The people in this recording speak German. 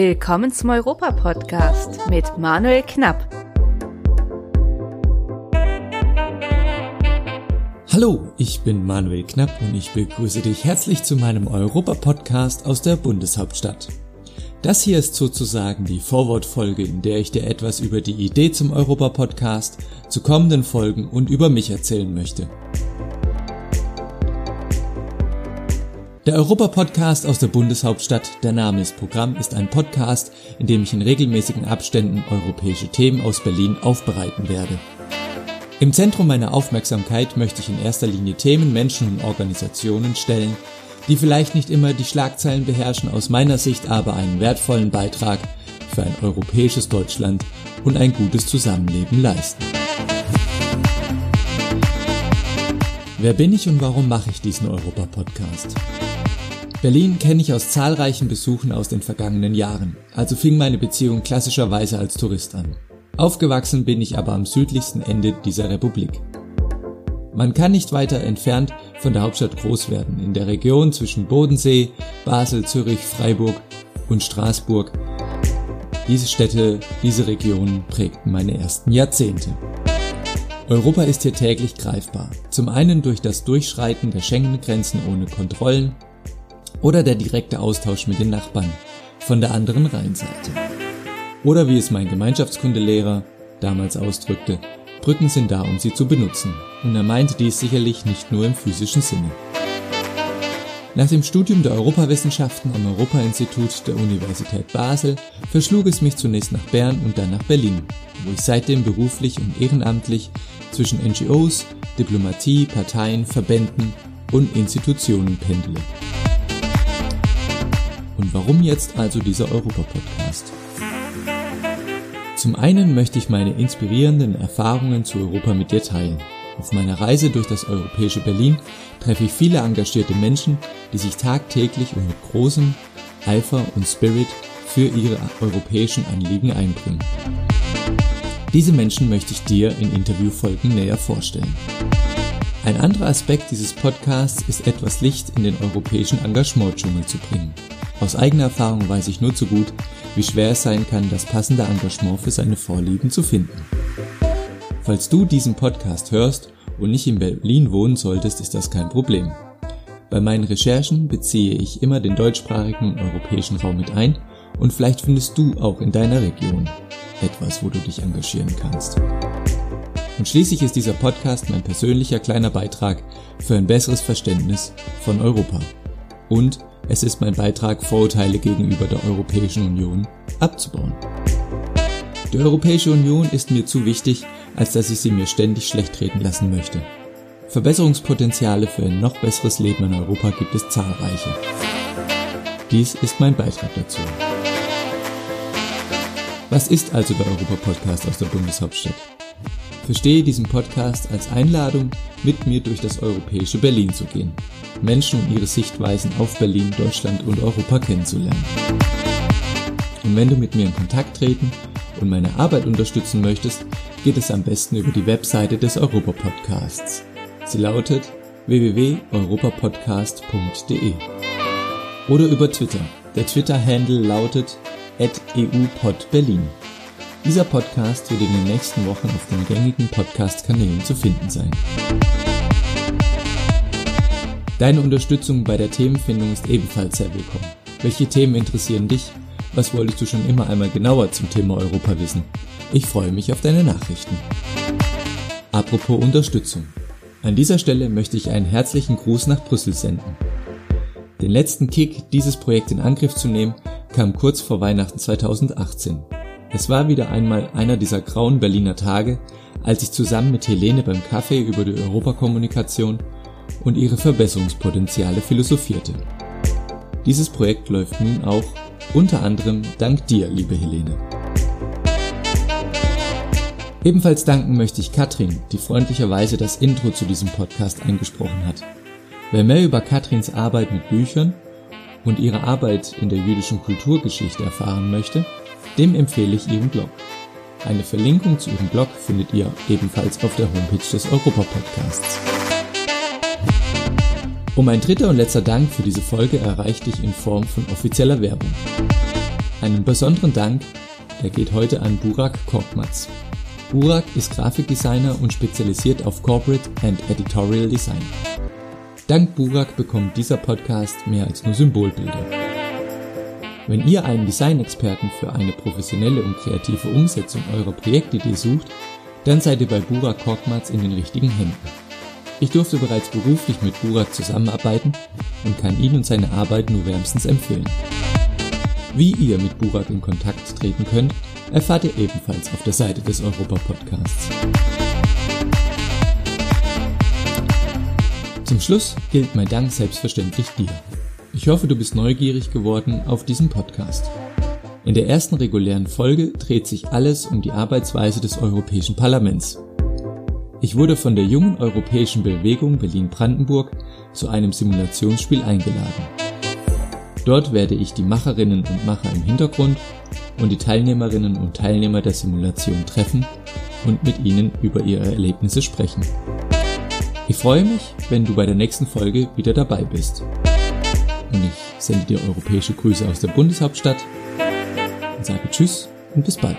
Willkommen zum Europa-Podcast mit Manuel Knapp. Hallo, ich bin Manuel Knapp und ich begrüße dich herzlich zu meinem Europa-Podcast aus der Bundeshauptstadt. Das hier ist sozusagen die Vorwortfolge, in der ich dir etwas über die Idee zum Europa-Podcast, zu kommenden Folgen und über mich erzählen möchte. Der Europa-Podcast aus der Bundeshauptstadt, der Name ist Programm, ist ein Podcast, in dem ich in regelmäßigen Abständen europäische Themen aus Berlin aufbereiten werde. Im Zentrum meiner Aufmerksamkeit möchte ich in erster Linie Themen, Menschen und Organisationen stellen, die vielleicht nicht immer die Schlagzeilen beherrschen, aus meiner Sicht aber einen wertvollen Beitrag für ein europäisches Deutschland und ein gutes Zusammenleben leisten. Wer bin ich und warum mache ich diesen Europa-Podcast? Berlin kenne ich aus zahlreichen Besuchen aus den vergangenen Jahren, also fing meine Beziehung klassischerweise als Tourist an. Aufgewachsen bin ich aber am südlichsten Ende dieser Republik. Man kann nicht weiter entfernt von der Hauptstadt groß werden, in der Region zwischen Bodensee, Basel, Zürich, Freiburg und Straßburg. Diese Städte, diese Regionen prägten meine ersten Jahrzehnte. Europa ist hier täglich greifbar. Zum einen durch das Durchschreiten der Schengen-Grenzen ohne Kontrollen, oder der direkte Austausch mit den Nachbarn von der anderen Rheinseite. Oder wie es mein Gemeinschaftskundelehrer damals ausdrückte, Brücken sind da, um sie zu benutzen. Und er meinte dies sicherlich nicht nur im physischen Sinne. Nach dem Studium der Europawissenschaften am Europa-Institut der Universität Basel verschlug es mich zunächst nach Bern und dann nach Berlin, wo ich seitdem beruflich und ehrenamtlich zwischen NGOs, Diplomatie, Parteien, Verbänden und Institutionen pendele. Und warum jetzt also dieser Europa-Podcast? Zum einen möchte ich meine inspirierenden Erfahrungen zu Europa mit dir teilen. Auf meiner Reise durch das europäische Berlin treffe ich viele engagierte Menschen, die sich tagtäglich und mit großem Eifer und Spirit für ihre europäischen Anliegen einbringen. Diese Menschen möchte ich dir in Interviewfolgen näher vorstellen. Ein anderer Aspekt dieses Podcasts ist etwas Licht in den europäischen Engagementdschungel zu bringen. Aus eigener Erfahrung weiß ich nur zu gut, wie schwer es sein kann, das passende Engagement für seine Vorlieben zu finden. Falls du diesen Podcast hörst und nicht in Berlin wohnen solltest, ist das kein Problem. Bei meinen Recherchen beziehe ich immer den deutschsprachigen und europäischen Raum mit ein und vielleicht findest du auch in deiner Region etwas, wo du dich engagieren kannst. Und schließlich ist dieser Podcast mein persönlicher kleiner Beitrag für ein besseres Verständnis von Europa und es ist mein Beitrag, Vorurteile gegenüber der Europäischen Union abzubauen. Die Europäische Union ist mir zu wichtig, als dass ich sie mir ständig schlecht treten lassen möchte. Verbesserungspotenziale für ein noch besseres Leben in Europa gibt es zahlreiche. Dies ist mein Beitrag dazu. Was ist also der Europa-Podcast aus der Bundeshauptstadt? Verstehe diesen Podcast als Einladung, mit mir durch das europäische Berlin zu gehen, Menschen und ihre Sichtweisen auf Berlin, Deutschland und Europa kennenzulernen. Und wenn du mit mir in Kontakt treten und meine Arbeit unterstützen möchtest, geht es am besten über die Webseite des Europa Podcasts. Sie lautet www.europapodcast.de oder über Twitter. Der Twitter-Handle lautet @eupodberlin. Dieser Podcast wird in den nächsten Wochen auf den gängigen Podcast-Kanälen zu finden sein. Deine Unterstützung bei der Themenfindung ist ebenfalls sehr willkommen. Welche Themen interessieren dich? Was wolltest du schon immer einmal genauer zum Thema Europa wissen? Ich freue mich auf deine Nachrichten. Apropos Unterstützung. An dieser Stelle möchte ich einen herzlichen Gruß nach Brüssel senden. Den letzten Kick, dieses Projekt in Angriff zu nehmen, kam kurz vor Weihnachten 2018. Es war wieder einmal einer dieser grauen Berliner Tage, als ich zusammen mit Helene beim Kaffee über die Europakommunikation und ihre Verbesserungspotenziale philosophierte. Dieses Projekt läuft nun auch unter anderem dank dir, liebe Helene. Ebenfalls danken möchte ich Katrin, die freundlicherweise das Intro zu diesem Podcast eingesprochen hat. Wer mehr über Katrins Arbeit mit Büchern und ihre Arbeit in der jüdischen Kulturgeschichte erfahren möchte, dem empfehle ich ihren Blog. Eine Verlinkung zu ihrem Blog findet ihr ebenfalls auf der Homepage des Europa Podcasts. Um ein dritter und letzter Dank für diese Folge erreicht dich in Form von offizieller Werbung. Einen besonderen Dank, der geht heute an Burak Korkmaz. Burak ist Grafikdesigner und spezialisiert auf Corporate and Editorial Design. Dank Burak bekommt dieser Podcast mehr als nur Symbolbilder. Wenn ihr einen Designexperten für eine professionelle und kreative Umsetzung eurer Projektidee sucht, dann seid ihr bei Burak Korkmaz in den richtigen Händen. Ich durfte bereits beruflich mit Burak zusammenarbeiten und kann ihn und seine Arbeit nur wärmstens empfehlen. Wie ihr mit Burak in Kontakt treten könnt, erfahrt ihr ebenfalls auf der Seite des Europa Podcasts. Zum Schluss gilt mein Dank selbstverständlich dir. Ich hoffe, du bist neugierig geworden auf diesen Podcast. In der ersten regulären Folge dreht sich alles um die Arbeitsweise des Europäischen Parlaments. Ich wurde von der jungen europäischen Bewegung Berlin-Brandenburg zu einem Simulationsspiel eingeladen. Dort werde ich die Macherinnen und Macher im Hintergrund und die Teilnehmerinnen und Teilnehmer der Simulation treffen und mit ihnen über ihre Erlebnisse sprechen. Ich freue mich, wenn du bei der nächsten Folge wieder dabei bist. Und ich sende dir europäische Grüße aus der Bundeshauptstadt und sage Tschüss und bis bald.